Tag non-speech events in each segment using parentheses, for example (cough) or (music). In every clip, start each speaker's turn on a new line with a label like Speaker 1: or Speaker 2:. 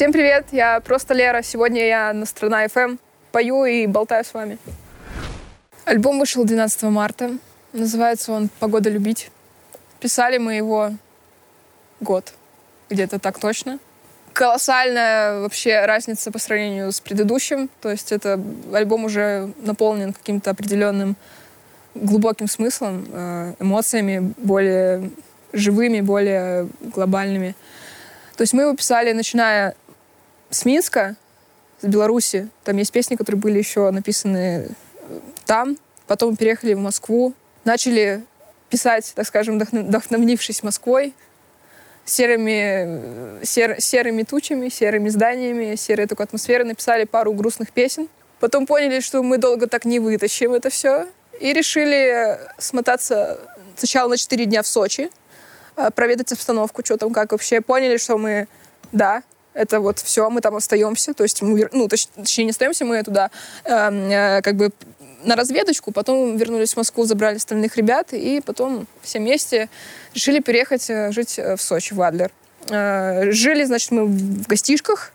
Speaker 1: Всем привет, я просто Лера. Сегодня я на Страна FM пою и болтаю с вами. Альбом вышел 12 марта. Называется он «Погода любить». Писали мы его год, где-то так точно. Колоссальная вообще разница по сравнению с предыдущим. То есть это альбом уже наполнен каким-то определенным глубоким смыслом, э, эмоциями более живыми, более глобальными. То есть мы его писали, начиная с Минска, с Беларуси. Там есть песни, которые были еще написаны там. Потом переехали в Москву. Начали писать, так скажем, вдохновившись Москвой, серыми, сер, серыми тучами, серыми зданиями, серой такой атмосферой. Написали пару грустных песен. Потом поняли, что мы долго так не вытащим это все. И решили смотаться сначала на 4 дня в Сочи, а, проведать обстановку, что там, как вообще. Поняли, что мы, да, это вот все, мы там остаемся, то есть мы, ну, точ, точнее, не остаемся, мы туда э, э, как бы на разведочку, потом вернулись в Москву, забрали остальных ребят, и потом все вместе решили переехать э, жить э, в Сочи, в Адлер. Э, жили, значит, мы в гостишках,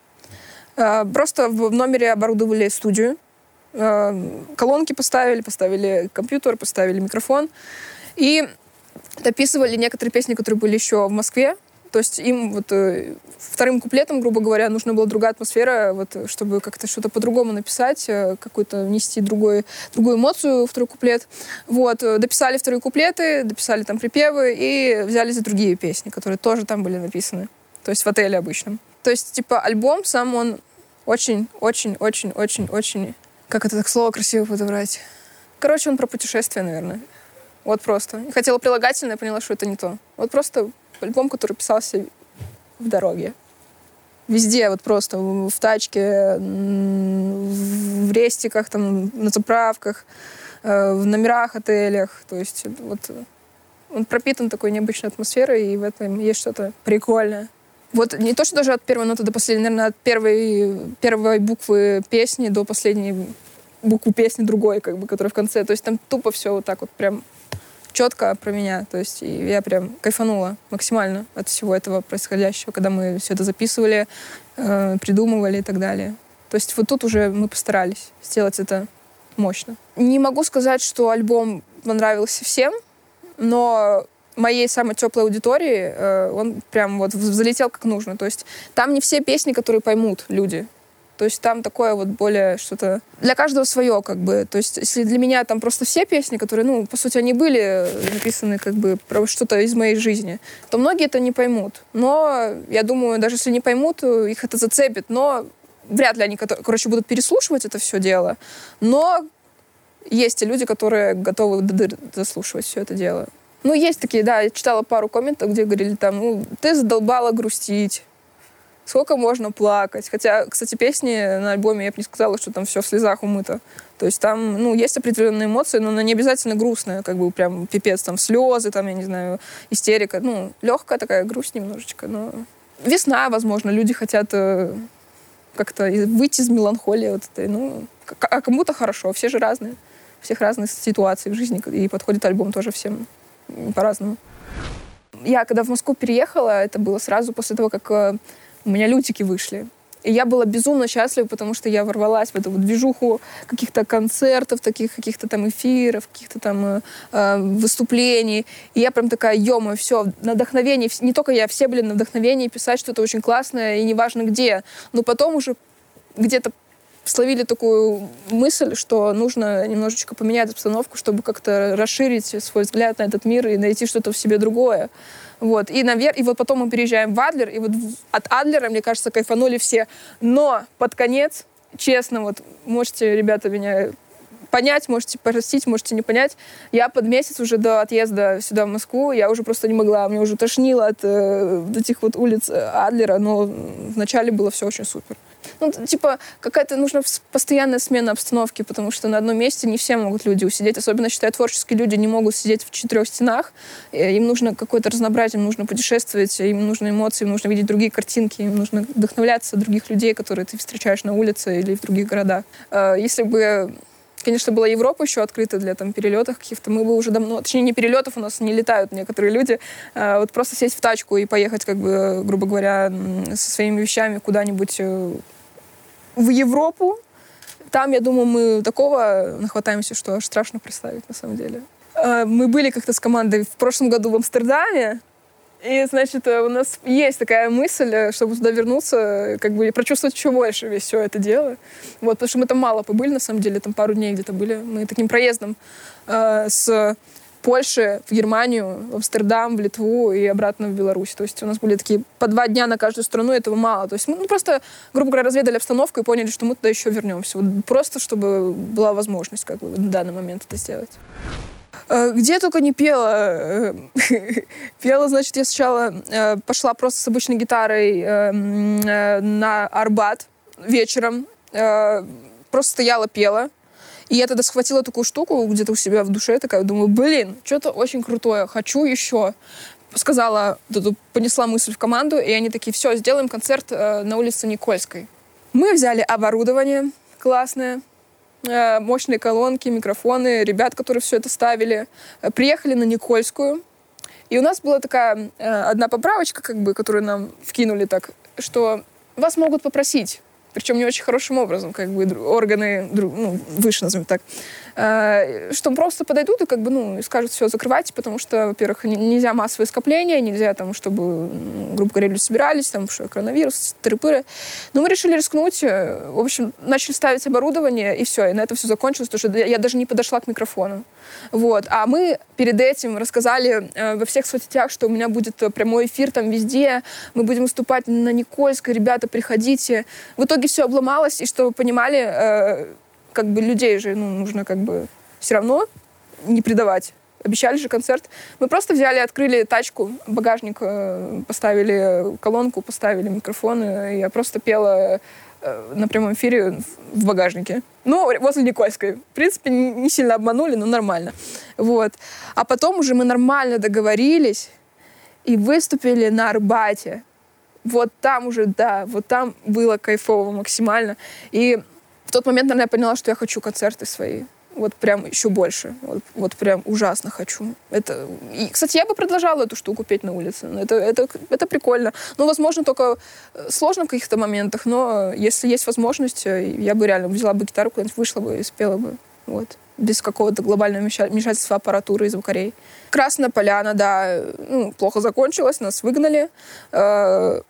Speaker 1: э, просто в номере оборудовали студию, э, колонки поставили, поставили компьютер, поставили микрофон, и дописывали некоторые песни, которые были еще в Москве, то есть им вот э, вторым куплетом, грубо говоря, нужна была другая атмосфера, вот, чтобы как-то что-то по-другому написать, э, какую-то внести другой, другую эмоцию в второй куплет. Вот, э, дописали вторые куплеты, дописали там припевы и взяли за другие песни, которые тоже там были написаны. То есть в отеле обычном. То есть, типа, альбом сам он очень-очень-очень-очень-очень... Как это так слово красиво подобрать? Короче, он про путешествие, наверное. Вот просто. Хотела прилагательное, поняла, что это не то. Вот просто альбом, который писался в дороге. Везде, вот просто в тачке, в рестиках, там, на заправках, э, в номерах, отелях. То есть вот он пропитан такой необычной атмосферой, и в этом есть что-то прикольное. Вот не то, что даже от первой ноты до последней, наверное, от первой, первой буквы песни до последней буквы песни другой, как бы, которая в конце. То есть там тупо все вот так вот прям четко про меня. То есть я прям кайфанула максимально от всего этого происходящего, когда мы все это записывали, э, придумывали и так далее. То есть вот тут уже мы постарались сделать это мощно. Не могу сказать, что альбом понравился всем, но моей самой теплой аудитории э, он прям вот залетел как нужно. То есть там не все песни, которые поймут люди. То есть там такое вот более что-то... Для каждого свое, как бы. То есть если для меня там просто все песни, которые, ну, по сути, они были написаны как бы про что-то из моей жизни, то многие это не поймут. Но я думаю, даже если не поймут, их это зацепит. Но вряд ли они, короче, будут переслушивать это все дело. Но есть и люди, которые готовы дослушивать все это дело. Ну, есть такие, да, я читала пару комментов, где говорили там, ну, ты задолбала грустить, сколько можно плакать. Хотя, кстати, песни на альбоме, я бы не сказала, что там все в слезах умыто. То есть там, ну, есть определенные эмоции, но она не обязательно грустная, как бы прям пипец, там слезы, там, я не знаю, истерика. Ну, легкая такая грусть немножечко, но... Весна, возможно, люди хотят э, как-то выйти из меланхолии вот этой, ну, а кому-то хорошо, все же разные. У всех разные ситуации в жизни, и подходит альбом тоже всем по-разному. Я когда в Москву переехала, это было сразу после того, как э, у меня лютики вышли. И я была безумно счастлива, потому что я ворвалась в эту вот движуху каких-то концертов, таких каких-то там эфиров, каких-то там э, э выступлений. И я прям такая, ё все, на вдохновение. Не только я, все были на вдохновении писать что-то очень классное, и неважно где. Но потом уже где-то словили такую мысль, что нужно немножечко поменять обстановку, чтобы как-то расширить свой взгляд на этот мир и найти что-то в себе другое. Вот. И, наверх, и вот потом мы переезжаем в Адлер, и вот от Адлера, мне кажется, кайфанули все. Но под конец, честно, вот можете, ребята, меня понять, можете простить, можете не понять. Я под месяц уже до отъезда сюда, в Москву, я уже просто не могла. Мне уже тошнило от э, этих вот улиц Адлера, но вначале было все очень супер. Ну, типа, какая-то нужна постоянная смена обстановки, потому что на одном месте не все могут люди усидеть. Особенно, считаю, творческие люди не могут сидеть в четырех стенах. Им нужно какое-то разнообразие, им нужно путешествовать, им нужны эмоции, им нужно видеть другие картинки, им нужно вдохновляться других людей, которые ты встречаешь на улице или в других городах. А, если бы конечно, была Европа еще открыта для там перелетов каких-то, мы бы уже давно, точнее, не перелетов, у нас не летают некоторые люди, а вот просто сесть в тачку и поехать, как бы, грубо говоря, со своими вещами куда-нибудь э, в Европу, там, я думаю, мы такого нахватаемся, что аж страшно представить, на самом деле. А, мы были как-то с командой в прошлом году в Амстердаме, и, значит, у нас есть такая мысль, э, чтобы туда вернуться, э, как бы прочувствовать еще больше весь все это дело. Вот, потому что мы там мало побыли, на самом деле, там пару дней где-то были. Мы таким проездом э, с Польши в Германию, в Амстердам, в Литву и обратно в Беларусь. То есть у нас были такие по два дня на каждую страну, этого мало. То есть мы ну, просто, грубо говоря, разведали обстановку и поняли, что мы туда еще вернемся. Вот просто, чтобы была возможность как бы на данный момент это сделать. Э, где только не пела. Э, (laughs) пела, значит, я сначала э, пошла просто с обычной гитарой на Арбат вечером. Просто стояла, пела. И я тогда схватила такую штуку где-то у себя в душе, такая, думаю, блин, что-то очень крутое, хочу еще. Сказала, понесла мысль в команду, и они такие, все, сделаем концерт на улице Никольской. Мы взяли оборудование классное, Э, мощные колонки, микрофоны, ребят, которые все это ставили. Э, приехали на Никольскую. И у нас была такая э, одна поправочка, как бы, которую нам вкинули так, что вас могут попросить причем не очень хорошим образом, как бы органы ну, выше, назовем так, что просто подойдут и как бы, ну, скажут, все, закрывайте, потому что, во-первых, нельзя массовые скопления, нельзя там, чтобы, грубо говоря, люди собирались, там, что коронавирус, тыры-пыры. Но мы решили рискнуть, э, в общем, начали ставить оборудование, и все, и на это все закончилось, потому что я даже не подошла к микрофону. Вот. А мы перед этим рассказали э, во всех соцсетях, что у меня будет прямой эфир там везде, мы будем выступать на Никольской, ребята, приходите. В итоге все обломалось, и чтобы вы понимали, э, как бы людей же ну, нужно как бы все равно не предавать. Обещали же концерт. Мы просто взяли, открыли тачку, багажник, э, поставили колонку, поставили микрофоны. Я просто пела э, на прямом эфире в багажнике. Ну, возле Никольской. В принципе, не сильно обманули, но нормально. Вот. А потом уже мы нормально договорились и выступили на Арбате вот там уже, да, вот там было кайфово максимально. И тот момент, наверное, я поняла, что я хочу концерты свои. Вот прям еще больше. Вот, вот прям ужасно хочу. Это... И, кстати, я бы продолжала эту штуку петь на улице. Это, это, это прикольно. Ну, возможно, только э, сложно в каких-то моментах, но если есть возможность, э, я бы реально взяла бы гитару куда-нибудь, вышла бы и спела бы. Вот. Без какого-то глобального вмешательства аппаратуры и звукарей. Красная поляна, да, ну, плохо закончилась, нас выгнали. Э,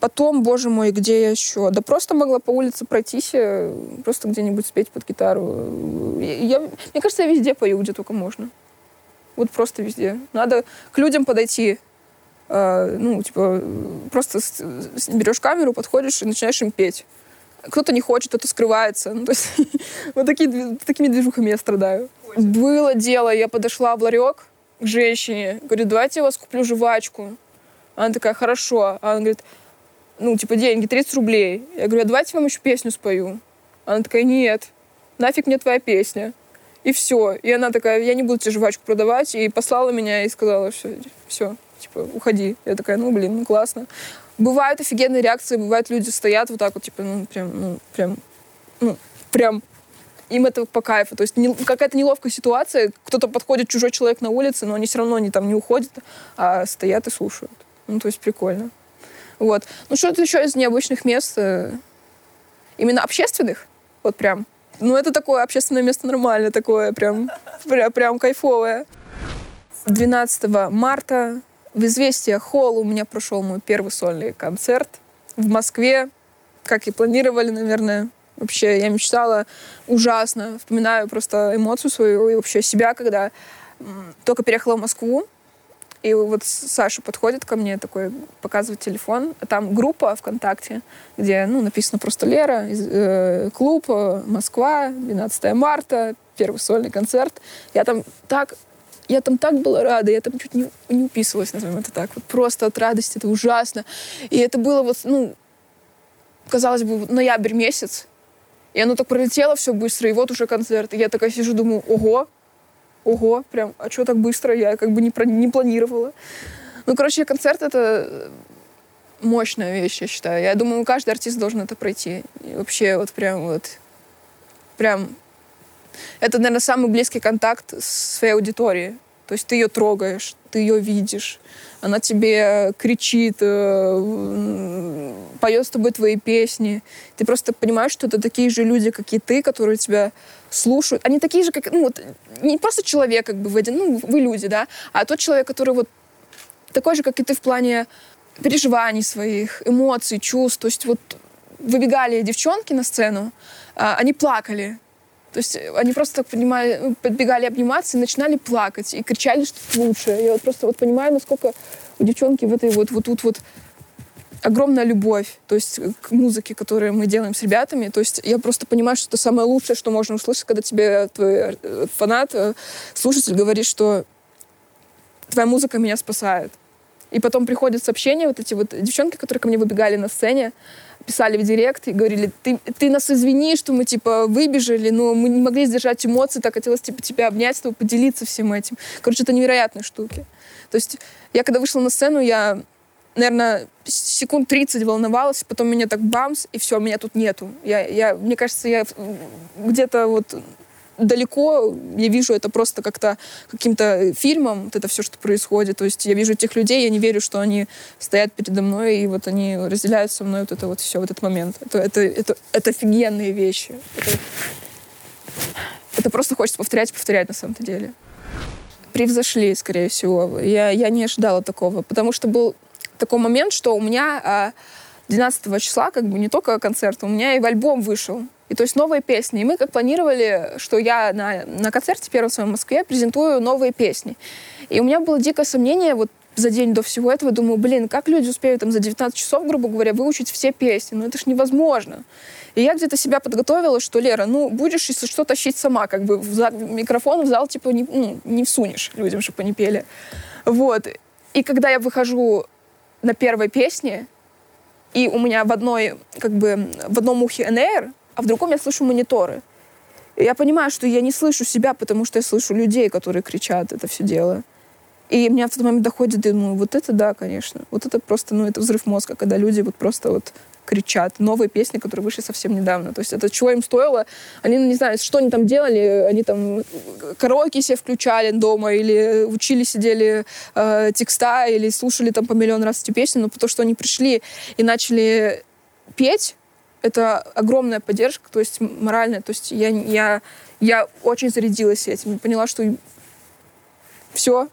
Speaker 1: Потом, боже мой, где я еще? Да просто могла по улице пройтись, э, просто где-нибудь спеть под гитару. Я, мне кажется, я везде пою, где только можно. Вот просто везде. Надо к людям подойти. Э, ну, типа, просто с, с, берешь камеру, подходишь и начинаешь им петь. Кто-то не хочет, кто-то скрывается. Ну, то есть (laughs) вот такие, такими движухами я страдаю. Было дело, я подошла в ларек к женщине, говорю, давайте я вас куплю жвачку. Она такая, хорошо. А она говорит, ну, типа, деньги, 30 рублей. Я говорю, а давайте я вам еще песню спою. Она такая, нет, нафиг мне твоя песня. И все. И она такая, я не буду тебе жвачку продавать. И послала меня и сказала, все, все, типа, уходи. Я такая, ну, блин, ну, классно. Бывают офигенные реакции, бывают люди стоят вот так вот, типа, ну, прям, ну, прям, ну, прям им это по кайфу. То есть не, какая-то неловкая ситуация, кто-то подходит, чужой человек на улице, но они все равно не, там не уходят, а стоят и слушают. Ну, то есть прикольно. Вот. Ну, что-то еще из необычных мест, э, именно общественных, вот прям. Ну, это такое общественное место нормальное, такое прям, прям, прям кайфовое. 12 марта в «Известия Холл» у меня прошел мой первый сольный концерт в Москве, как и планировали, наверное. Вообще, я мечтала ужасно. Вспоминаю просто эмоцию свою и вообще себя, когда только переехала в Москву. И вот Саша подходит ко мне, такой, показывает телефон. Там группа ВКонтакте, где, ну, написано просто Лера, э, клуб, э, Москва, 12 марта, первый сольный концерт. Я там так я там так была рада, я там чуть не, не уписывалась, назовем это так. Вот просто от радости, это ужасно. И это было вот, ну, казалось бы, ноябрь месяц. И оно так пролетело все быстро, и вот уже концерт. И я такая сижу, думаю, ого, ого, прям, а что так быстро? Я как бы не, про, не планировала. Ну, короче, концерт — это мощная вещь, я считаю. Я думаю, каждый артист должен это пройти. И вообще вот прям вот, прям это, наверное, самый близкий контакт с своей аудиторией. То есть ты ее трогаешь, ты ее видишь, она тебе кричит, э, поет с тобой твои песни. Ты просто понимаешь, что это такие же люди, как и ты, которые тебя слушают. Они такие же, как, ну, вот, не просто человек, как бы, вы, ну, вы люди, да, а тот человек, который вот такой же, как и ты в плане переживаний своих, эмоций, чувств. То есть вот выбегали девчонки на сцену, а, они плакали. То есть они просто, так понимаю, ну, подбегали обниматься и начинали плакать, и кричали, что лучше. Я вот просто вот понимаю, насколько у девчонки в этой вот, вот тут вот огромная любовь, то есть к музыке, которую мы делаем с ребятами. То есть я просто понимаю, что это самое лучшее, что можно услышать, когда тебе твой э, фанат, э, слушатель говорит, что твоя музыка меня спасает. И потом приходят сообщения, вот эти вот девчонки, которые ко мне выбегали на сцене, писали в директ и говорили, ты, ты нас извини, что мы, типа, выбежали, но мы не могли сдержать эмоции, так хотелось, типа, тебя обнять, чтобы поделиться всем этим. Короче, это невероятные штуки. То есть я, когда вышла на сцену, я, наверное, секунд 30 волновалась, потом меня так бамс, и все, меня тут нету. Я, я, мне кажется, я где-то вот далеко я вижу это просто как-то каким-то фильмом, вот это все, что происходит. То есть я вижу этих людей, я не верю, что они стоят передо мной, и вот они разделяют со мной вот это вот все, вот этот момент. Это, это, это, это офигенные вещи. Это, это просто хочется повторять, повторять на самом-то деле. Превзошли, скорее всего. Я, я не ожидала такого, потому что был такой момент, что у меня 12 а, числа как бы не только концерт, у меня и в альбом вышел. И то есть новые песни. И мы как планировали, что я на, на концерте первом своем в Москве презентую новые песни. И у меня было дикое сомнение, вот за день до всего этого, думаю, блин, как люди успеют там за 19 часов, грубо говоря, выучить все песни? Ну это ж невозможно. И я где-то себя подготовила, что, Лера, ну, будешь, если что, тащить сама, как бы в зал, микрофон в зал, типа, не, ну, не всунешь людям, чтобы они пели. Вот. И когда я выхожу на первой песне, и у меня в одной, как бы, в одном ухе НР, а в другом я слышу мониторы. И я понимаю, что я не слышу себя, потому что я слышу людей, которые кричат это все дело. И мне в тот момент доходит, и думаю, вот это да, конечно. Вот это просто, ну, это взрыв мозга, когда люди вот просто вот кричат. Новые песни, которые вышли совсем недавно. То есть это чего им стоило? Они, ну, не знаю, что они там делали. Они там караоке себе включали дома или учили, сидели э, текста или слушали там по миллион раз эти песни. Но потому что они пришли и начали петь, это огромная поддержка, то есть моральная. То есть я, я, я очень зарядилась этим. Поняла, что все,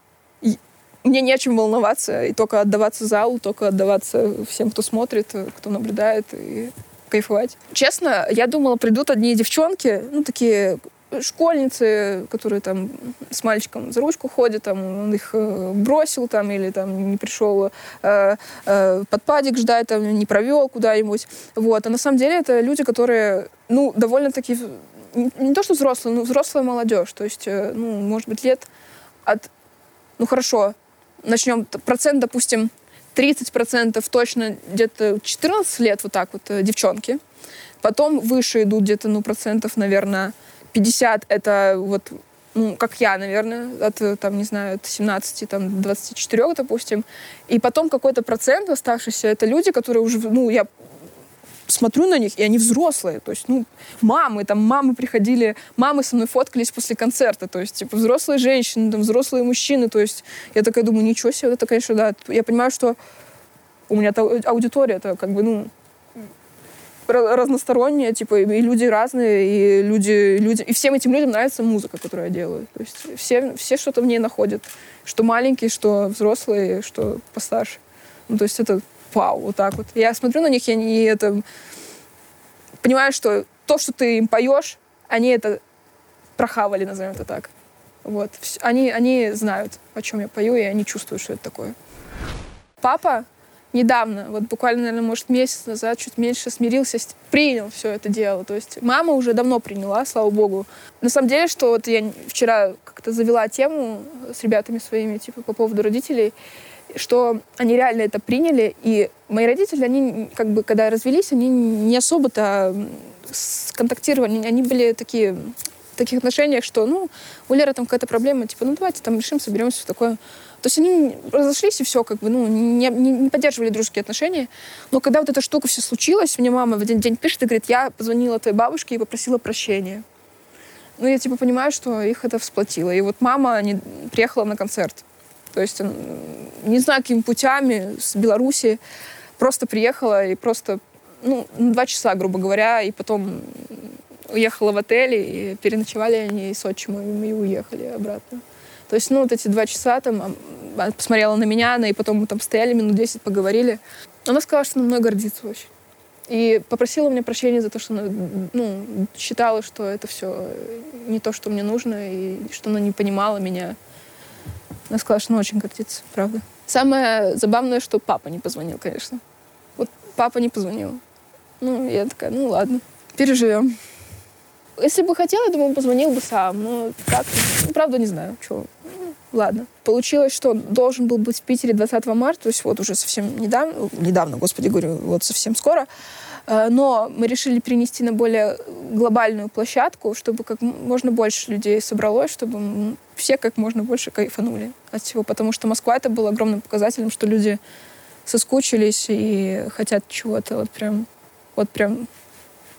Speaker 1: мне не о чем волноваться, и только отдаваться залу, только отдаваться всем, кто смотрит, кто наблюдает, и кайфовать. Честно, я думала, придут одни девчонки, ну, такие школьницы, которые там с мальчиком за ручку ходят, там он их э, бросил там или там не пришел э, э, под падик ждать, там не провел куда-нибудь. Вот. А на самом деле это люди, которые, ну, довольно-таки не то, что взрослые, но взрослая молодежь. То есть, э, ну, может быть, лет от, ну, хорошо, начнем, процент, допустим, 30% точно где-то 14 лет вот так вот э, девчонки. Потом выше идут где-то, ну, процентов, наверное, 50 это вот ну, как я, наверное, от, там, не знаю, от 17, там, 24, допустим. И потом какой-то процент оставшийся, это люди, которые уже, ну, я смотрю на них, и они взрослые. То есть, ну, мамы, там, мамы приходили, мамы со мной фоткались после концерта. То есть, типа, взрослые женщины, там, взрослые мужчины. То есть, я такая думаю, ничего себе, это, конечно, да. Я понимаю, что у меня аудитория, это как бы, ну, разносторонняя, типа, и люди разные, и люди, люди, и всем этим людям нравится музыка, которую я делаю. То есть все, все что-то в ней находят. Что маленькие, что взрослые, что постарше. Ну, то есть это вау, вот так вот. Я смотрю на них, я не это... Понимаю, что то, что ты им поешь, они это прохавали, назовем это так. Вот. Они, они знают, о чем я пою, и они чувствуют, что это такое. Папа недавно, вот буквально, наверное, может, месяц назад, чуть меньше смирился, принял все это дело. То есть мама уже давно приняла, слава богу. На самом деле, что вот я вчера как-то завела тему с ребятами своими, типа, по поводу родителей, что они реально это приняли, и мои родители, они как бы, когда развелись, они не особо-то контактировали, они были такие таких отношениях, что, ну, у Леры там какая-то проблема, типа, ну, давайте там решим, соберемся, все такое. То есть они разошлись и все, как бы, ну, не, не, не поддерживали дружеские отношения. Но когда вот эта штука все случилась, мне мама в один день пишет и говорит, я позвонила твоей бабушке и попросила прощения. ну, я, типа, понимаю, что их это всплотило. И вот мама не, приехала на концерт. То есть, не знаю, какими путями, с Беларуси, просто приехала и просто, ну, два часа, грубо говоря, и потом уехала в отель, и переночевали они с отчимом, и уехали обратно. То есть, ну, вот эти два часа там посмотрела на меня, она, и потом мы там стояли минут 10, поговорили. Она сказала, что она мной гордится очень. И попросила у меня прощения за то, что она ну, считала, что это все не то, что мне нужно, и что она не понимала меня. Она сказала, что она очень гордится, правда. Самое забавное, что папа не позвонил, конечно. Вот папа не позвонил. Ну, я такая, ну ладно, переживем. Если бы хотел, я думаю, позвонил бы сам. Но как? Правда, не знаю, что. Ладно. Получилось, что должен был быть в Питере 20 марта, то есть вот уже совсем недавно, недавно, господи, говорю, вот совсем скоро. Э, но мы решили перенести на более глобальную площадку, чтобы как можно больше людей собралось, чтобы все как можно больше кайфанули от всего. Потому что Москва это был огромным показателем, что люди соскучились и хотят чего-то вот прям, вот прям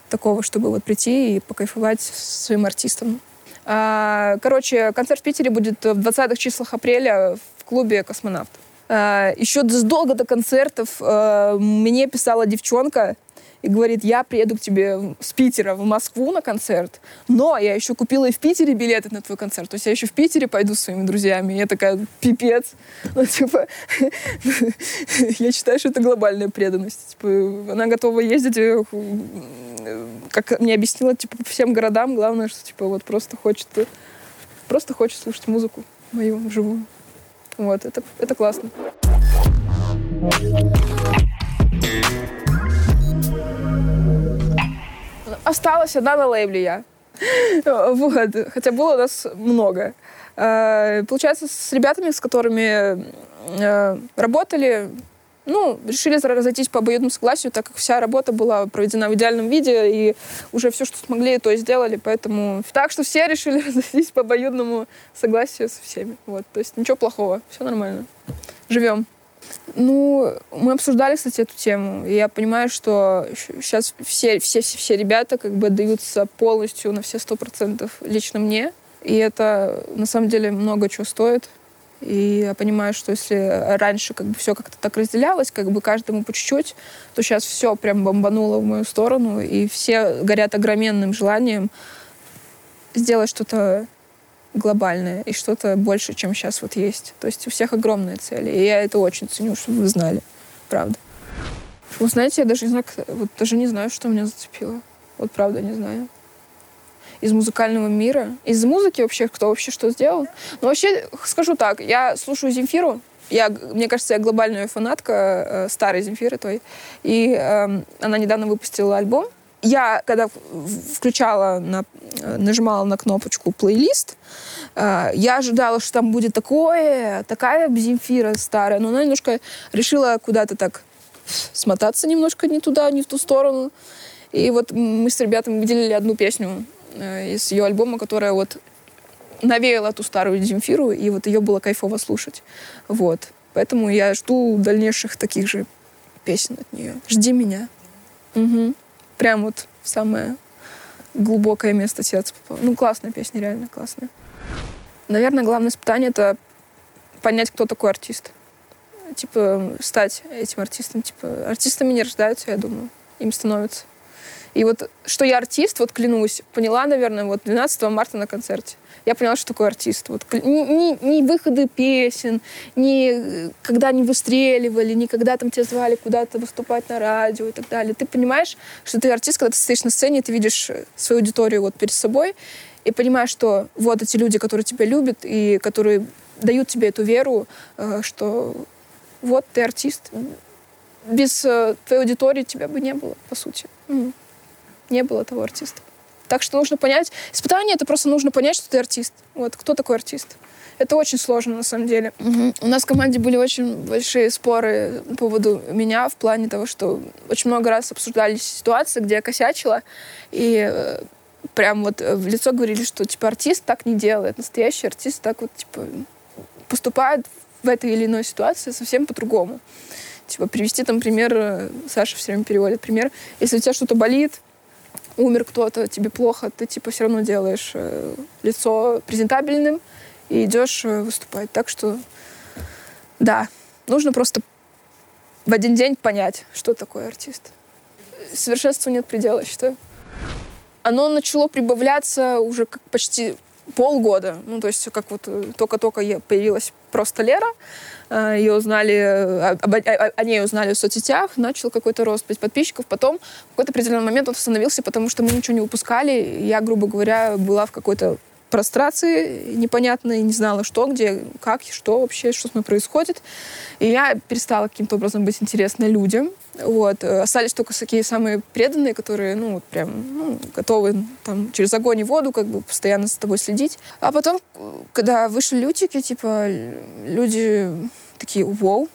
Speaker 1: такого, чтобы вот прийти и покайфовать своим артистом. А, короче, концерт в Питере будет в 20-х числах апреля в клубе «Космонавт». А, еще задолго до концертов а, мне писала девчонка, и говорит, я приеду к тебе с Питера в Москву на концерт, но я еще купила и в Питере билеты на твой концерт. То есть я еще в Питере пойду с своими друзьями. И я такая, пипец. (laughs) Ну, типа, (laughs) я считаю, что это глобальная преданность. Типа, она готова ездить, э, как мне объяснила, типа, по всем городам. Главное, что, типа, вот просто хочет, просто хочет слушать музыку мою живую. Вот, это, это классно. Осталась одна на лейбле я. (laughs) Вот. Хотя было у нас много. Э, получается, с ребятами, с которыми э, работали, ну, решили разойтись по обоюдному согласию, так как вся работа была проведена в идеальном виде, и уже все, что смогли, то и сделали, поэтому... Так что все решили (laughs) разойтись по обоюдному согласию со всеми. Вот, то есть ничего плохого, все нормально. Живем. Ну, мы обсуждали, кстати, эту тему. И я понимаю, что сейчас все, все, все, все ребята как бы даются полностью на все сто процентов лично мне. И это на самом деле много чего стоит. И я понимаю, что если раньше как бы все как-то так разделялось, как бы каждому по чуть-чуть, то сейчас все прям бомбануло в мою сторону, и все горят огроменным желанием сделать что-то глобальное и что-то больше, чем сейчас вот есть. То есть у всех огромные цели. И я это очень ценю, чтобы вы знали. Правда. Вы знаете, я даже не знаю, вот даже не знаю, что меня зацепило. Вот правда не знаю. Из музыкального мира. Из музыки вообще, кто вообще что сделал. Но вообще, скажу так, я слушаю Земфиру. Я, мне кажется, я глобальная фанатка э, старой Земфиры той. И э, она недавно выпустила альбом я, когда включала, на, нажимала на кнопочку плейлист, э, я ожидала, что там будет такое, такая Земфира старая, но она немножко решила куда-то так смотаться немножко не туда, не в ту сторону. И вот мы с ребятами выделили одну песню э, из ее альбома, которая вот навеяла ту старую Земфиру, и вот ее было кайфово слушать. Вот. Поэтому я жду дальнейших таких же песен от нее. Жди меня. Угу прям вот в самое глубокое место сердца попала. Ну, классная песня, реально классная. Наверное, главное испытание — это понять, кто такой артист. Типа, стать этим артистом. Типа, артистами не рождаются, я думаю. Им становятся. И вот, что я артист, вот клянусь, поняла, наверное, вот 12 марта на концерте я поняла, что такое артист. Вот, ни, ни, выходы песен, ни когда они выстреливали, ни когда там тебя звали куда-то выступать на радио и так далее. Ты понимаешь, что ты артист, когда ты стоишь на сцене, ты видишь свою аудиторию вот перед собой, и понимаешь, что вот эти люди, которые тебя любят и которые дают тебе эту веру, э, что вот ты артист. Без э, твоей аудитории тебя бы не было, по сути. Не было того артиста. Так что нужно понять. Испытание это просто нужно понять, что ты артист. Вот кто такой артист. Это очень сложно на самом деле. Угу. У нас в команде были очень большие споры по поводу меня в плане того, что очень много раз обсуждались ситуации, где я косячила, и э, прям вот в лицо говорили, что типа артист так не делает, настоящий артист так вот типа поступает в этой или иной ситуации совсем по-другому. Типа привести там пример, э, Саша все время переводит пример, если у тебя что-то болит, умер кто-то, тебе плохо, ты типа все равно делаешь э, лицо презентабельным и идешь э, выступать. Так что, да, нужно просто в один день понять, что такое артист. Совершенству нет предела, считаю. Оно начало прибавляться уже как почти полгода. Ну, то есть, как вот только-только появилась просто Лера, ее узнали, э, об, о, о ней узнали в соцсетях, начал какой-то рост подписчиков. Потом в какой-то определенный момент он остановился, потому что мы ничего не выпускали. Я, грубо говоря, была в какой-то прострации непонятной, не знала, что, где, как, что вообще, что с мной происходит. И я перестала каким-то образом быть интересной людям. Вот. Остались только такие самые преданные, которые, ну, вот прям, ну, готовы там через огонь и воду как бы постоянно за тобой следить. А потом, когда вышли лютики, типа, люди такие, вау,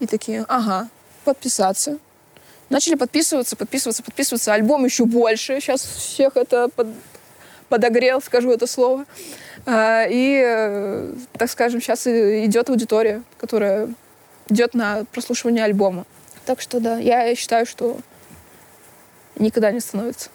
Speaker 1: и такие, ага, подписаться. Начали подписываться, подписываться, подписываться. Альбом еще больше. Сейчас всех это под, подогрел, скажу это слово. А, и, э, так скажем, сейчас идет аудитория, которая идет на прослушивание альбома. Так что да, я считаю, что никогда не становится.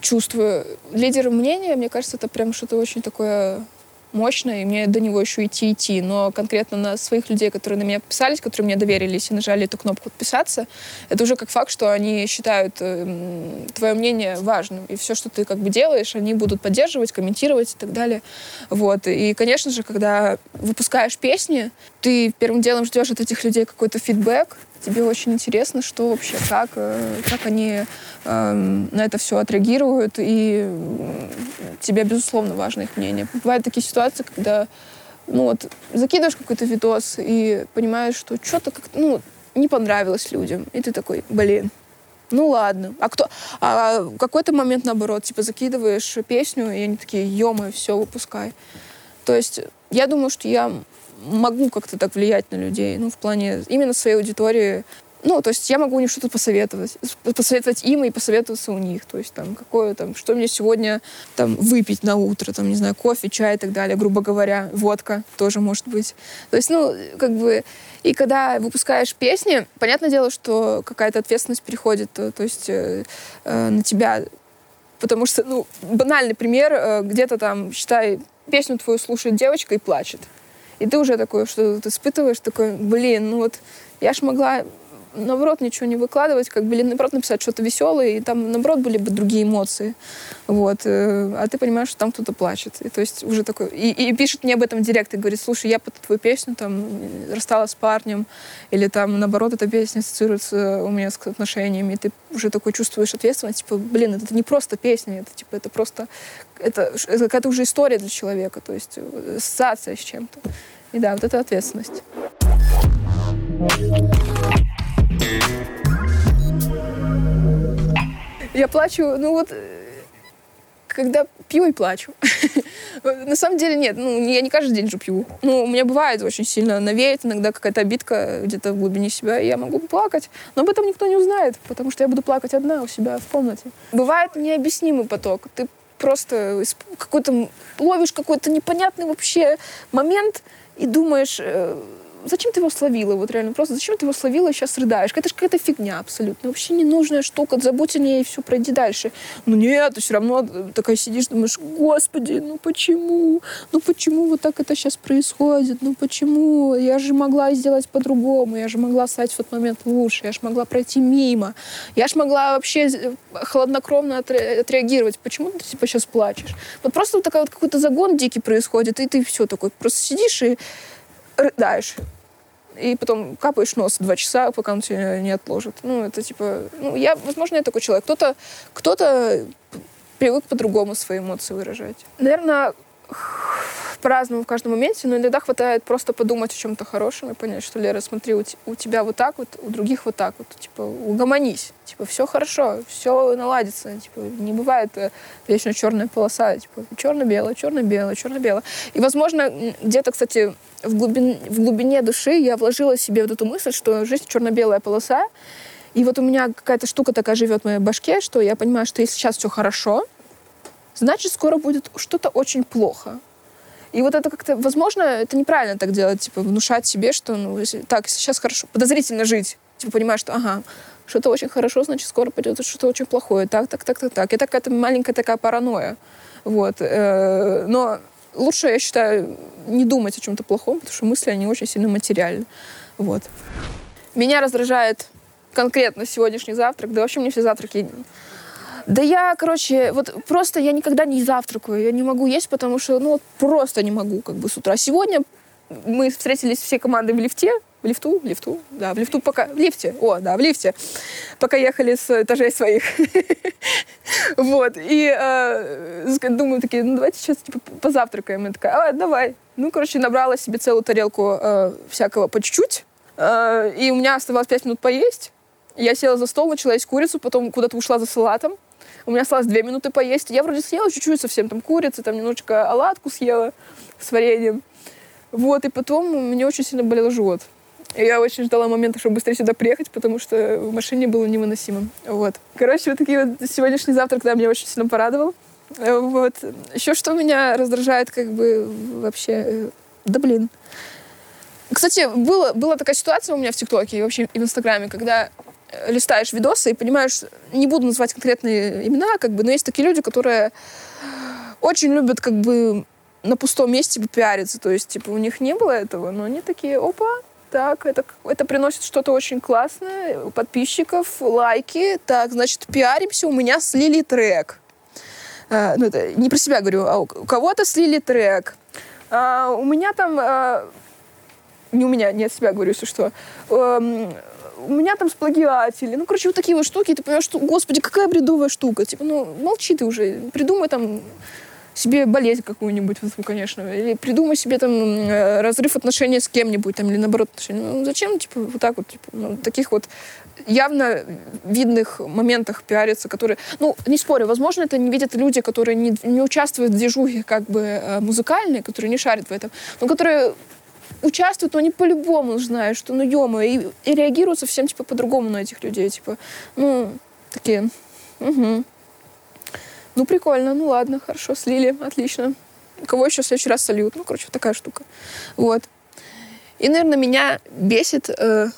Speaker 1: Чувствую. Лидер мнения, мне кажется, это прям что-то очень такое мощно, и мне до него еще идти идти. Но конкретно на своих людей, которые на меня подписались, которые мне доверились и нажали эту кнопку подписаться, это уже как факт, что они считают э, твое мнение важным. И все, что ты как бы делаешь, они будут поддерживать, комментировать и так далее. Вот. И, конечно же, когда выпускаешь песни, ты первым делом ждешь от этих людей какой-то фидбэк, тебе очень интересно, что вообще, как, э, как они э, на это все отреагируют, и тебе, безусловно, важно их мнение. Бывают такие ситуации, когда ну вот, закидываешь какой-то видос и понимаешь, что что-то как ну, не понравилось людям. И ты такой, блин, ну ладно. А кто? А в какой-то момент наоборот, типа закидываешь песню, и они такие, ё все, выпускай. То есть я думаю, что я могу как-то так влиять на людей, ну, в плане именно своей аудитории. Ну, то есть я могу у них что-то посоветовать, посоветовать им и посоветоваться у них. То есть там какое там, что мне сегодня там выпить на утро, там, не знаю, кофе, чай и так далее, грубо говоря, водка тоже может быть. То есть, ну, как бы, и когда выпускаешь песни, понятное дело, что какая-то ответственность переходит, то, то есть э, э, на тебя, потому что, ну, банальный пример, э, где-то там, считай, песню твою слушает девочка и плачет. И ты уже такой, что ты испытываешь, такой, блин, ну вот я ж могла наоборот, ничего не выкладывать, как бы, или наоборот, написать что-то веселое, и там, наоборот, были бы другие эмоции. Вот. Э, а ты понимаешь, что там кто-то плачет. И то есть уже такой... И, и пишет мне об этом директ и говорит, слушай, я под твою песню там рассталась с парнем, или там, наоборот, эта песня ассоциируется у меня с отношениями, и ты уже такой чувствуешь ответственность, типа, блин, это не просто песня, это, типа, это просто... Это, это какая-то уже история для человека, то есть э, ассоциация с чем-то. И да, вот это ответственность. Я плачу, ну вот, когда пью и плачу. (laughs) На самом деле нет, ну, я не каждый день же пью. Ну, у меня бывает очень сильно навеет, иногда какая-то обидка где-то в глубине себя, и я могу плакать. Но об этом никто не узнает, потому что я буду плакать одна у себя в комнате. Бывает необъяснимый поток. Ты просто какой-то ловишь какой-то непонятный вообще момент и думаешь, э, зачем ты его словила? Вот реально просто, зачем ты его словила и сейчас рыдаешь? Это же какая-то фигня абсолютно. Вообще ненужная штука. Забудь о ней и все, пройди дальше. Ну нет, ты все равно такая сидишь, думаешь, господи, ну почему? Ну почему вот так это сейчас происходит? Ну почему? Я же могла сделать по-другому. Я же могла стать в тот момент лучше. Я же могла пройти мимо. Я же могла вообще хладнокровно отреагировать. Почему ты типа сейчас плачешь? Вот просто вот такой вот какой-то загон дикий происходит, и ты все такой просто сидишь и рыдаешь и потом капаешь нос два часа, пока он тебя не отложит. Ну, это типа... Ну, я, возможно, я такой человек. Кто-то кто, -то, привык по-другому свои эмоции выражать. Наверное, по-разному в каждом моменте, но иногда хватает просто подумать о чем-то хорошем и понять, что, Лера, смотри, у, у тебя вот так вот, у других вот так вот. Типа, угомонись. Типа, все хорошо, все наладится. Типа, не бывает э, вечно черная полоса. Типа, черно-белое, черно-белое, черно-белое. И, возможно, где-то, кстати, в глубине, в глубине души я вложила себе вот эту мысль, что жизнь черно-белая полоса. И вот у меня какая-то штука такая живет в моей башке, что я понимаю, что если сейчас все хорошо, значит, скоро будет что-то очень плохо. И вот это как-то, возможно, это неправильно так делать, типа, внушать себе, что, ну, так, сейчас хорошо, подозрительно жить, типа, понимаешь, что, ага, Что-то очень хорошо, значит, скоро пойдет что-то очень плохое. Так, так, так, так, так. Это какая-то маленькая такая паранойя. Вот. Э, но лучше, я считаю, не думать о чем-то плохом, потому что мысли, они очень сильно материальны. Вот. Меня раздражает конкретно сегодняшний завтрак, да вообще мне все завтраки да я, короче, вот просто я никогда не завтракаю, я не могу есть, потому что, ну, вот просто не могу как бы с утра. Сегодня мы встретились все команды в лифте, в лифту, в лифту, да, в лифту пока, в лифте, о, да, в лифте, пока ехали с этажей своих. (laughs) Вот, и э, думаю, такие, ну, давайте сейчас, типа, позавтракаем. Я такая, а, давай. Ну, короче, набрала себе целую тарелку э, всякого по чуть-чуть, э, и у меня оставалось пять минут поесть. Я села за стол, начала есть курицу, потом куда-то ушла за салатом. У меня осталось две минуты поесть. Я вроде съела чуть-чуть совсем, там курицы, там немножечко оладку съела с вареньем. Вот, и потом меня очень сильно болел живот. И я очень ждала момента, чтобы быстрее сюда приехать, потому что в машине было невыносимо. Вот. Короче, вот такие вот сегодняшний завтрак, да, меня очень сильно порадовал. Вот. Еще что меня раздражает, как бы, вообще... Э, да блин. Кстати, было, была такая ситуация у меня в ТикТоке и вообще и в Инстаграме, когда э, листаешь видосы и понимаешь, не буду называть конкретные имена, как бы, но есть такие люди, которые очень любят как бы на пустом месте попиариться. То есть, типа, у них не было этого, но они такие, опа, так, это, это приносит что-то очень классное, подписчиков, лайки. Так, значит, пиаримся, у меня слили трек. А, ну, это не про себя говорю, а у, кого-то слили трек. А, у меня там... А, не у меня, не от себя говорю, если что. А, у меня там сплагиатели. Ну, короче, вот такие вот штуки. Ты понимаешь, что, господи, какая бредовая штука. Типа, ну, молчи ты уже. Придумай там себе болезнь какую-нибудь, конечно, или придумай себе там э, разрыв отношений с кем-нибудь, там, или наоборот отношения. Ну, зачем, типа, вот так вот, типа, ну, таких вот явно видных моментах пиариться, которые, ну, не спорю, возможно, это не видят люди, которые не, не участвуют в движухе как бы э, музыкальной, которые не шарят в этом, но которые участвуют, но они по-любому знают, что ну ё и, и реагируют совсем типа по-другому на этих людей, типа, ну, такие, угу. Ну, прикольно, ну ладно, хорошо, слили, отлично. Кого еще в следующий раз сольют? Ну, короче, вот такая штука. Вот. И, наверное, меня бесит, э,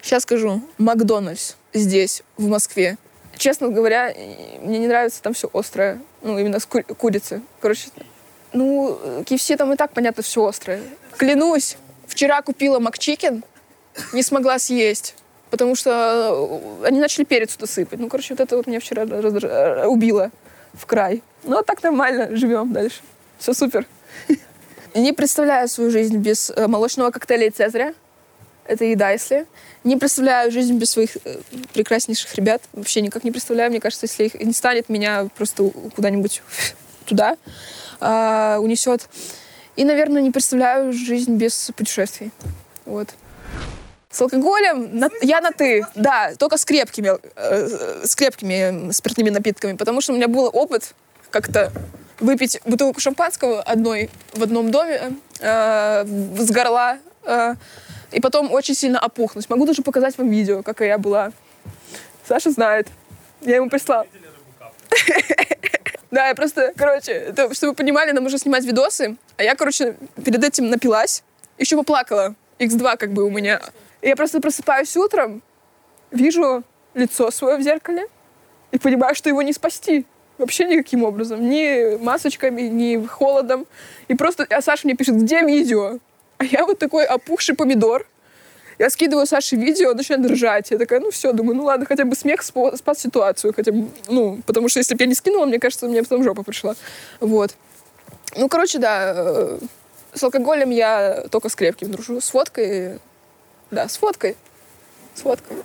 Speaker 1: сейчас скажу, Макдональдс здесь, в Москве. Честно говоря, мне не нравится там все острое. Ну, именно с кури- курицы. Короче, ну, KFC там и так, понятно, все острое. Клянусь, вчера купила Макчикен, не смогла съесть потому что э, они начали перец туда сыпать. Ну, короче, вот это вот меня вчера раздр... Э, убило в край. Ну, а так нормально, живем дальше. Все супер. (laughs) Не представляю свою жизнь без э, молочного коктейля и цезаря. Это еда, если. Не представляю жизнь без своих прекраснейших ребят. Вообще никак не представляю. Мне кажется, если их не станет, меня просто куда-нибудь (laughs) туда а, унесет. И, наверное, не представляю жизнь без путешествий. Вот. С алкоголем на, я на ты, да, только с крепкими, э, с крепкими спиртными напитками, потому что у меня был опыт как-то выпить бутылку шампанского одной в одном доме э, с горла э, и потом очень сильно опухнуть. Могу даже показать вам видео, какая я была. Саша знает. Я ему прислала. (laughs) Да, я просто, короче, чтобы вы понимали, нам нужно снимать видосы, а я, короче, перед этим напилась, еще поплакала. X2 как бы у меня и я просто просыпаюсь утром, вижу лицо свое в зеркале и понимаю, что его не спасти. Вообще никаким образом. Ни масочками, ни холодом. И просто... А Саша мне пишет, где видео? А я вот такой опухший помидор. Я скидываю Саше видео, он начинает ржать. Я такая, ну все, думаю, ну ладно, хотя бы смех спас ситуацию. Хотя бы, ну, потому что если бы я не скинула, мне кажется, мне потом жопа пришла. Вот. Ну, короче, да, э, с алкоголем я только с крепким дружу. С водкой да, с фоткой. С фоткой.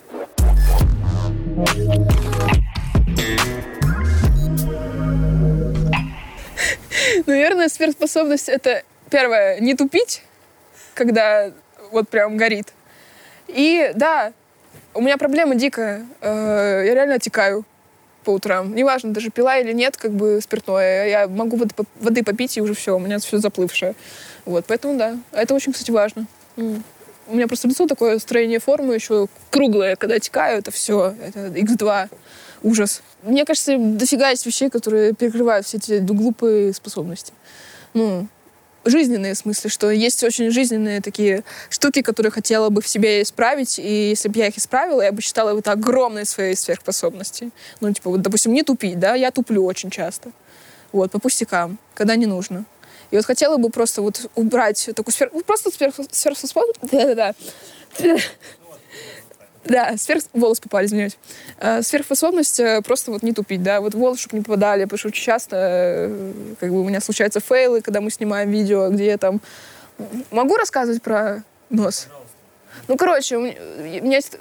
Speaker 1: Наверное, сверхспособность — это, первое, не тупить, когда вот прям горит. И, да, у меня проблема дикая. Э, я реально отекаю по утрам. Неважно, даже пила или нет, как бы спиртное. Я могу воды, воды попить, и уже все, у меня все заплывшее. Вот, поэтому да. Это очень, кстати, важно. У меня просто лицо такое строение формы еще круглое. Когда текаю, это все, это X2. Ужас. Мне кажется, дофига есть вещей, которые перекрывают все эти глупые способности. Ну, жизненные, смысле, что есть очень жизненные такие штуки, которые хотела бы в себе исправить, и если бы я их исправила, я бы считала это огромной своей сверхспособности. Ну, типа, вот, допустим, не тупить, да, я туплю очень часто. Вот, по пустякам, когда не нужно. И вот хотела бы просто вот убрать такую сфер... Ну, просто сверхспособность... (laughs) Да-да-да. Да, сверх... Волос попали, извиняюсь. Э, сверхспособность э, просто вот не тупить, да, вот волосы, чтобы не попадали, потому что часто э, как бы у меня случаются фейлы, когда мы снимаем видео, где я там... Могу рассказывать про нос? Ну, короче, у меня есть...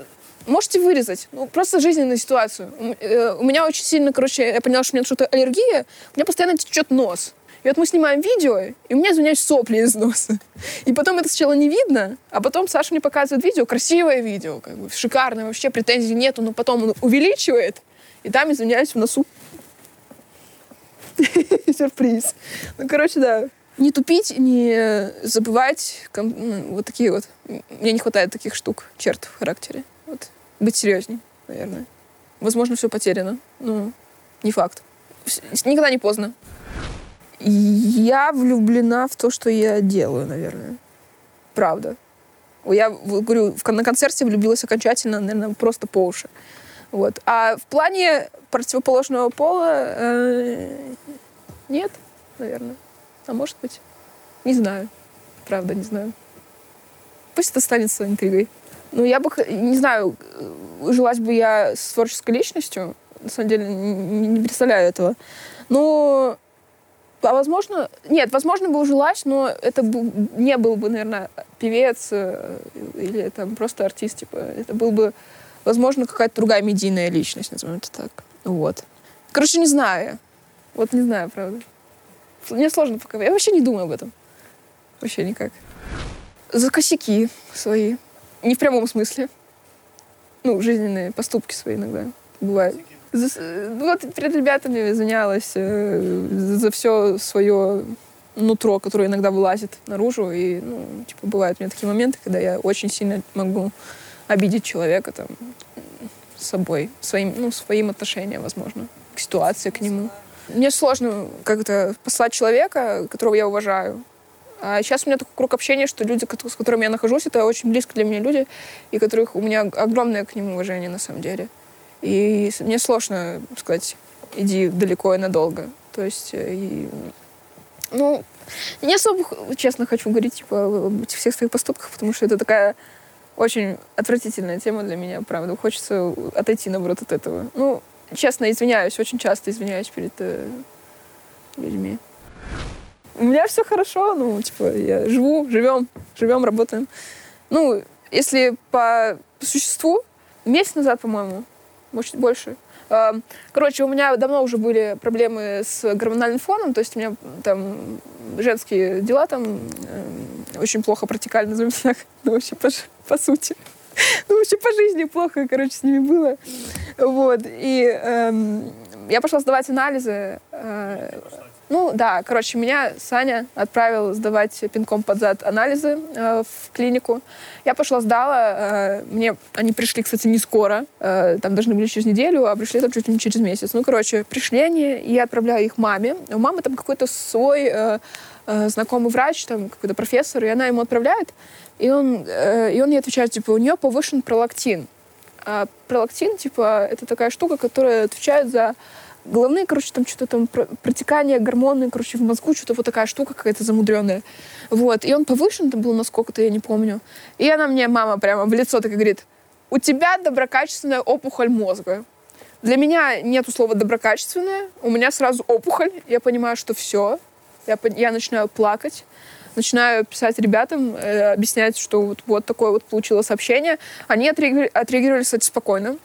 Speaker 1: Можете вырезать. Ну, просто жизненную ситуацию. У меня очень сильно, короче, я поняла, что у меня что-то аллергия, у меня постоянно течет нос. И вот мы снимаем видео, и у меня, извиняюсь, сопли из носа. И потом это сначала не видно, а потом Саша мне показывает видео, красивое видео, как бы шикарное, вообще претензий нету, но потом он увеличивает, и там, извиняюсь, в носу (laughs) сюрприз. Ну, короче, да. Не тупить, не забывать. Ну, вот такие вот. Мне не хватает таких штук, черт в характере. Вот. Быть серьезней, наверное. Возможно, все потеряно. Но не факт. Никогда не поздно. Я влюблена в то, что я делаю, наверное. Правда. Я говорю, на концерте влюбилась окончательно, наверное, просто по уши. Вот. А в плане противоположного пола э, нет, наверное. А может быть. Не знаю. Правда, не знаю. Пусть это останется интригой. Ну, я бы, не знаю, жилась бы я с творческой личностью. На самом деле, не представляю этого. Но а возможно, нет, возможно, бы ужилась, но это был, не был бы, наверное, певец э, или там просто артист, типа, это был бы, возможно, какая-то другая медийная личность, назовем это так. Вот. Короче, не знаю. Вот не знаю, правда. Мне сложно пока. Я вообще не думаю об этом. Вообще никак. За косяки свои. Не в прямом смысле. Ну, жизненные поступки свои иногда бывают. Ну, вот перед ребятами извинялась э, за все свое нутро, которое иногда вылазит наружу. И, ну, типа, бывают у меня такие моменты, когда я очень сильно могу обидеть человека там собой, своим, ну, своим отношением, возможно, к ситуации, к нему. Мне сложно как-то послать человека, которого я уважаю. А сейчас у меня такой круг общения, что люди, с которыми я нахожусь, это очень близко для меня люди, и которых у меня огромное к ним уважение на самом деле. И мне сложно сказать, иди далеко и надолго. То есть, э, и, ну, не особо, честно, хочу говорить типа, об всех своих поступках, потому что это такая очень отвратительная тема для меня, правда. Хочется отойти, наоборот, от этого. Ну, честно, извиняюсь, очень часто извиняюсь перед э, людьми. У меня все хорошо, ну, типа, я живу, живем, живем, работаем. Ну, если по существу, месяц назад, по-моему, может, больше. Короче, у меня давно уже были проблемы с гормональным фоном, то есть у меня там женские дела там э, очень плохо протекали, назовем так, (laughs) ну вообще по, по сути. (laughs) Ну вообще по жизни плохо, короче, с ними было. Вот, и эм, я пошла сдавать анализы. Э, ну да, короче, меня Саня отправил сдавать пинком под зад анализы э, в клинику. Я пошла, сдала. Э, мне они пришли, кстати, не скоро. Э, там должны были через неделю, а пришли там чуть ли не через месяц. Ну, короче, пришли они, и я отправляю их маме. У мамы там какой-то свой э, э, знакомый врач, там какой-то профессор, и она ему отправляет. И он, э, и он ей отвечает, типа, у нее повышен пролактин. А пролактин, типа, это такая штука, которая отвечает за головные, короче, там что-то там протекание гормоны, короче, в мозгу, что-то вот такая штука какая-то замудренная. Вот. И он повышен там был насколько-то, я не помню. И она мне, мама, прямо в лицо так говорит, у тебя доброкачественная опухоль мозга. Для меня нету слова доброкачественная, у меня сразу опухоль, я понимаю, что все, я, я начинаю плакать, начинаю писать ребятам, э, объяснять, что вот, вот такое вот получилось сообщение. Они отреагировали, отреагировали, кстати, спокойно.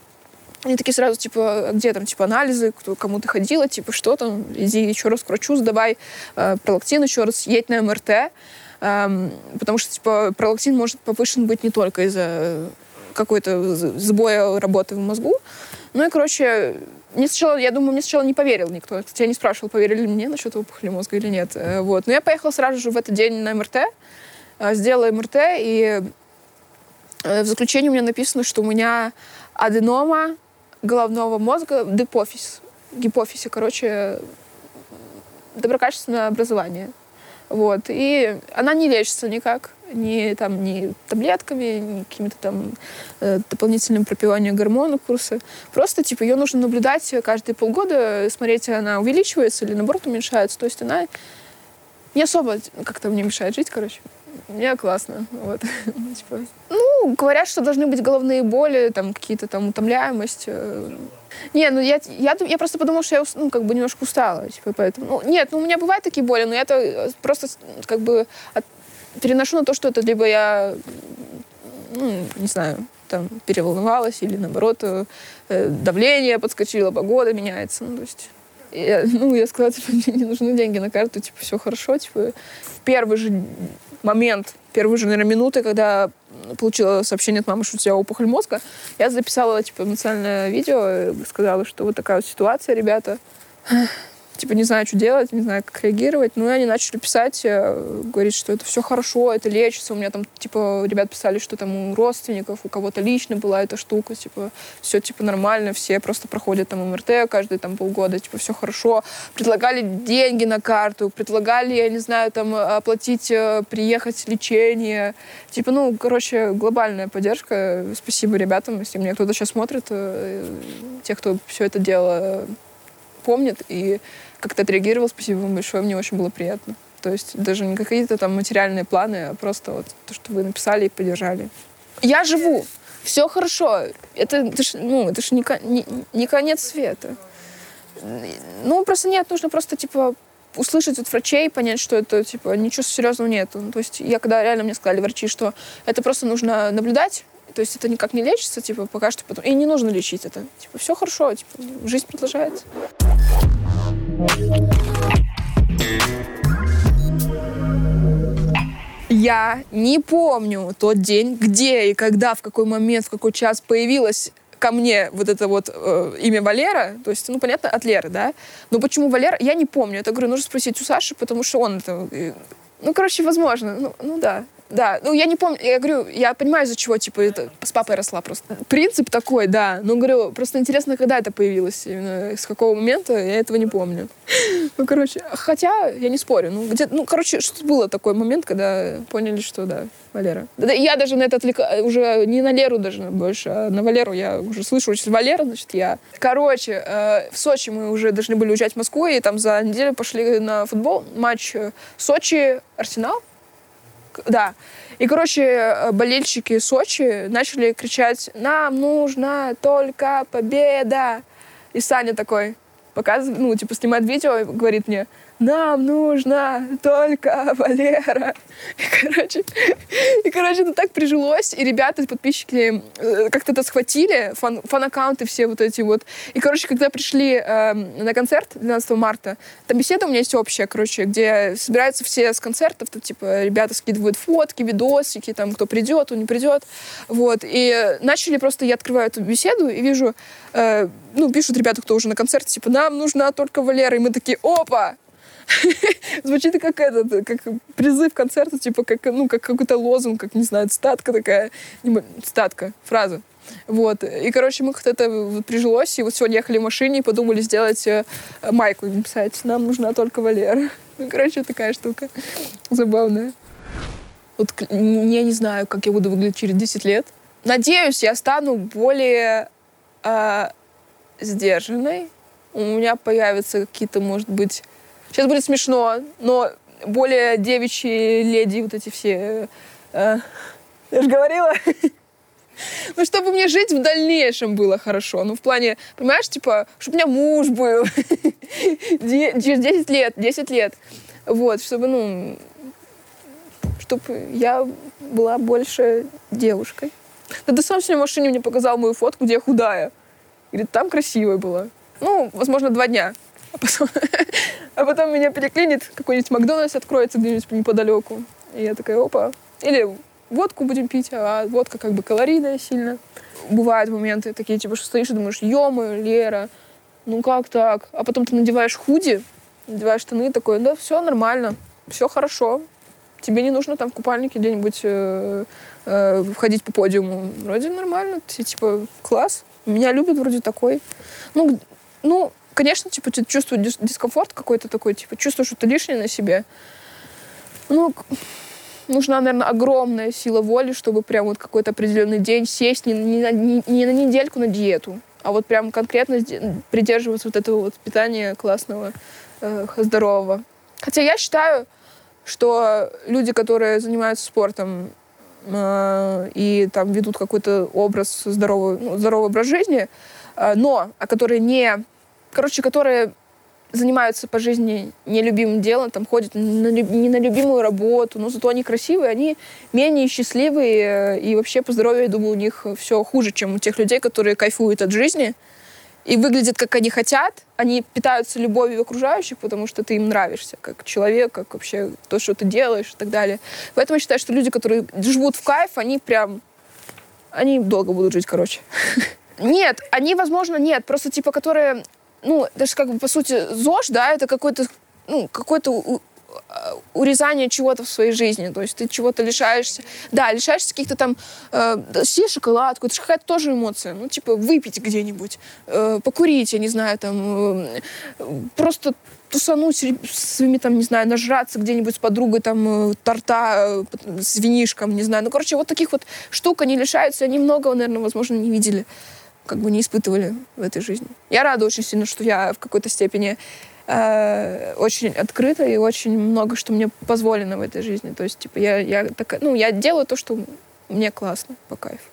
Speaker 1: Они такие сразу, типа, где там, типа, анализы, кто, кому ты ходила, типа, что там, иди еще раз к врачу, сдавай э, пролактин еще раз, едь на МРТ, э, потому что, типа, пролактин может повышен быть не только из-за какой-то сбоя работы в мозгу. Ну и, короче, мне сначала, я думаю, мне сначала не поверил никто. Кстати, я не спрашивал, поверили ли мне насчет опухоли мозга или нет. Э, вот. Но я поехала сразу же в этот день на МРТ, э, сделала МРТ, и э, в заключении у меня написано, что у меня аденома головного мозга, гипофиз, гипофизе, короче, доброкачественное образование. Вот. И она не лечится никак. Ни, там, ни таблетками, ни какими-то там э, дополнительным пропиванием гормонов курса. Просто, типа, ее нужно наблюдать каждые полгода, смотреть, она увеличивается или, наоборот, уменьшается. То есть она не особо как-то мне мешает жить, короче. Мне классно. Вот. (laughs) типа. Ну, говорят, что должны быть головные боли, там какие-то там утомляемость. э. Не, ну я, я, я просто подумала, что я ну, как бы немножко устала. Типа, поэтому. Ну, нет, ну у меня бывают такие боли, но я это э, просто с- как бы от- переношу на то, что это либо я, ну, не знаю, там переволновалась, или наоборот, э, давление подскочило, погода меняется. Ну, то есть я, ну, я сказала, (laughs) типа, мне не нужны деньги на карту, типа, все хорошо, типа, первый же момент, первые же, наверное, минуты, когда получила сообщение от мамы, что у тебя опухоль мозга, я записала, типа, эмоциональное видео, э, сказала, что вот такая вот ситуация, ребята, типа, не знаю, что делать, не знаю, как реагировать. Ну, и они начали писать, э, говорить, что это все хорошо, это лечится. У меня там, типа, ребят писали, что там у родственников, у кого-то лично была эта штука, типа, все, типа, нормально, все просто проходят там МРТ каждые там полгода, типа, все хорошо. Предлагали деньги на карту, предлагали, я не знаю, там, оплатить, э, приехать лечение. Типа, ну, короче, глобальная поддержка. Спасибо ребятам, если меня кто-то сейчас смотрит, э, те, кто все это дело помнит и как-то отреагировал. Спасибо вам большое, мне очень было приятно. То есть даже не какие-то там материальные планы, а просто вот то, что вы написали и поддержали. Я живу, все хорошо. Это, это ж, ну, это ж не, не, не конец света. Ну, просто нет, нужно просто, типа, услышать от врачей, понять, что это, типа, ничего серьезного нету. Ну, То есть я когда реально мне сказали врачи, что это просто нужно наблюдать, то есть это никак не лечится, типа, пока что потом... И не нужно лечить это. Типа, все хорошо, типа, жизнь продолжается. Я не помню тот день, где и когда, в какой момент, в какой час появилась ко мне вот это вот э, имя Валера, то есть, ну, понятно, от Леры, да? Но почему Валера, я не помню. Это, говорю, нужно спросить у Саши, потому что он это... э, Ну, короче, возможно. Ну, ну да. Да, ну я не помню, я говорю, я понимаю, из-за чего, типа, это с папой росла просто. Принцип такой, да, но говорю, просто интересно, когда это появилось, именно с какого момента, я этого не помню. Ну, короче, хотя я не спорю, ну, где ну, короче, что было такой момент, когда поняли, что, да, Валера. Да, я даже на это отвлека... уже не на Леру даже больше, а на Валеру я уже слышу, что Валера, значит, я. Короче, э, в Сочи мы уже должны были уезжать в Москву, и там за неделю пошли на футбол, матч э, Сочи-Арсенал, да. И, короче, э, болельщики Сочи начали кричать «Нам нужна только победа!» И Саня такой показывает, ну, типа, снимает видео и говорит мне «Нам нужна только Валера!» И, короче, и, короче, это так прижилось, и ребята, подписчики э, как-то это схватили, фан- фан-аккаунты все вот эти вот. И, короче, когда пришли э, на концерт 12 марта, там беседа у меня есть общая, короче, где собираются все с концертов, там, типа, ребята скидывают фотки, видосики, там, кто придет, кто не придет, вот. И начали просто, я открываю эту беседу и вижу, э, ну, пишут ребята, кто уже на концерте, типа, нам нужна только Валера, и мы такие, опа! (laughs) Звучит как этот, как призыв к концерту, типа, как, ну, как какой-то лозунг, как, не знаю, статка такая, статка, фраза. Вот. И, короче, мы как-то это прижилось, и вот сегодня ехали в машине и подумали сделать э, майку написать «Нам нужна только Валера». (laughs) Ну, короче, такая штука забавная. Вот я не знаю, как я буду выглядеть через 10 лет. Надеюсь, я стану более а, сдержанной. У меня появятся какие-то, может быть... Сейчас будет смешно, но более девичьи леди, вот эти все... э, я же говорила. Ну, чтобы мне жить в дальнейшем было хорошо. Ну, в плане, понимаешь, типа, чтобы у меня муж был. Через 10 лет, 10 лет. Вот, чтобы, ну, чтобы я была больше девушкой. Да ты сам сегодня в машине мне показал мою фотку, где я худая. Говорит, там красивая была. Ну, возможно, два дня. А потом, (laughs) а потом меня переклинит, какой-нибудь Макдональдс откроется где-нибудь неподалеку. И я такая, опа. Или водку будем пить, а водка как бы калорийная сильно. Бывают моменты такие, типа, что стоишь и думаешь, ё Лера, ну как так? А потом ты надеваешь худи, надеваешь штаны, такой, да, все нормально, все хорошо. Тебе не нужно там в купальнике где-нибудь э, э, ходить по подиуму. Вроде нормально, ты типа класс. Меня любят вроде такой. Ну, ну, конечно, типа ты чувствуешь дис- дискомфорт какой-то такой, типа чувствуешь, что ты лишний на себе. Ну, нужна, наверное, огромная сила воли, чтобы прям вот какой-то определенный день сесть не, не, на, не, не на недельку на диету, а вот прям конкретно придерживаться вот этого вот питания классного, э, здорового. Хотя я считаю, что люди, которые занимаются спортом э, и там ведут какой-то образ здоровый, ну, здоровый образ жизни, э, но, а которые не, короче, которые занимаются по жизни нелюбимым делом, там ходят на, не на любимую работу, но зато они красивые, они менее счастливые, и вообще по здоровью, я думаю, у них все хуже, чем у тех людей, которые кайфуют от жизни и выглядят, как они хотят. Они питаются любовью окружающих, потому что ты им нравишься, как человек, как вообще то, что ты делаешь и так далее. Поэтому я считаю, что люди, которые живут в кайф, они прям... Они долго будут жить, короче. (laughs) Нет, они, возможно, нет. Просто, типа, которые ну, даже как бы, по сути, ЗОЖ, да, это какой-то, ну, какой-то а, урезание чего-то в своей жизни. То есть ты чего-то лишаешься. Да, лишаешься каких-то там... Э, съешь шоколадку, это же какая-то тоже эмоция. Ну, типа, выпить где-нибудь, э, покурить, я не знаю, там... Э, просто тусануть своими, там, не знаю, нажраться где-нибудь с подругой, там, э, торта э, с винишком, не знаю. Ну, короче, вот таких вот штук они лишаются, они многого, наверное, возможно, не видели как бы не испытывали в этой жизни. Я рада очень сильно, что я в какой-то степени э, очень открыта и очень много что мне позволено в этой жизни. То есть, типа, я, я такая, ну, я делаю то, что мне классно, по кайфу.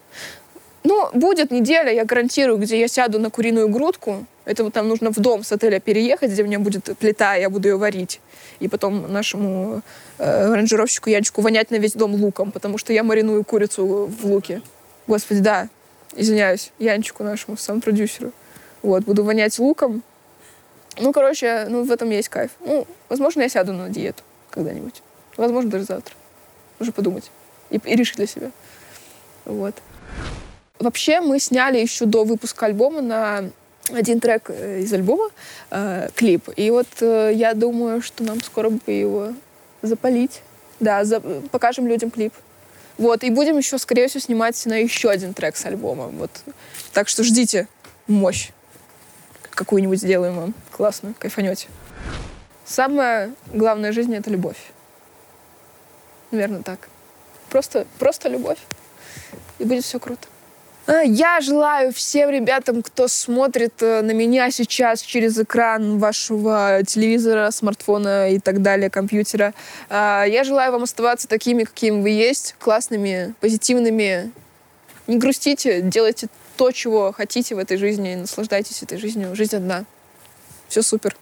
Speaker 1: Ну, будет неделя, я гарантирую, где я сяду на куриную грудку. Это вот там нужно в дом с отеля переехать, где у меня будет плита, я буду ее варить. И потом нашему э, ранжировщику Янчику вонять на весь дом луком, потому что я мариную курицу в луке. Господи, да, извиняюсь, Янчику нашему, сам продюсеру. Вот, буду вонять луком. Ну, короче, ну, в этом есть кайф. Ну, возможно, я сяду на диету когда-нибудь. Возможно, даже завтра. Нужно подумать и, и решить для себя. Вот. Вообще, мы сняли еще до выпуска альбома на один трек э, из альбома, э, клип. И вот э, я думаю, что нам скоро бы его запалить. Да, за, покажем людям клип. Вот, и будем еще, скорее всего, снимать на еще один трек с альбома. Вот. Так что ждите мощь. Какую-нибудь сделаем вам. Классно, кайфанете. Самое главное в жизни — это любовь. Наверное, так. Просто, просто любовь. И будет все круто. А, я желаю всем ребятам, кто смотрит э, на меня сейчас через экран вашего телевизора, смартфона и так далее, компьютера, а, я желаю вам оставаться такими, какими вы есть, классными, позитивными. Не грустите, делайте то, чего хотите в этой жизни, наслаждайтесь этой жизнью. Жизнь одна. Все супер.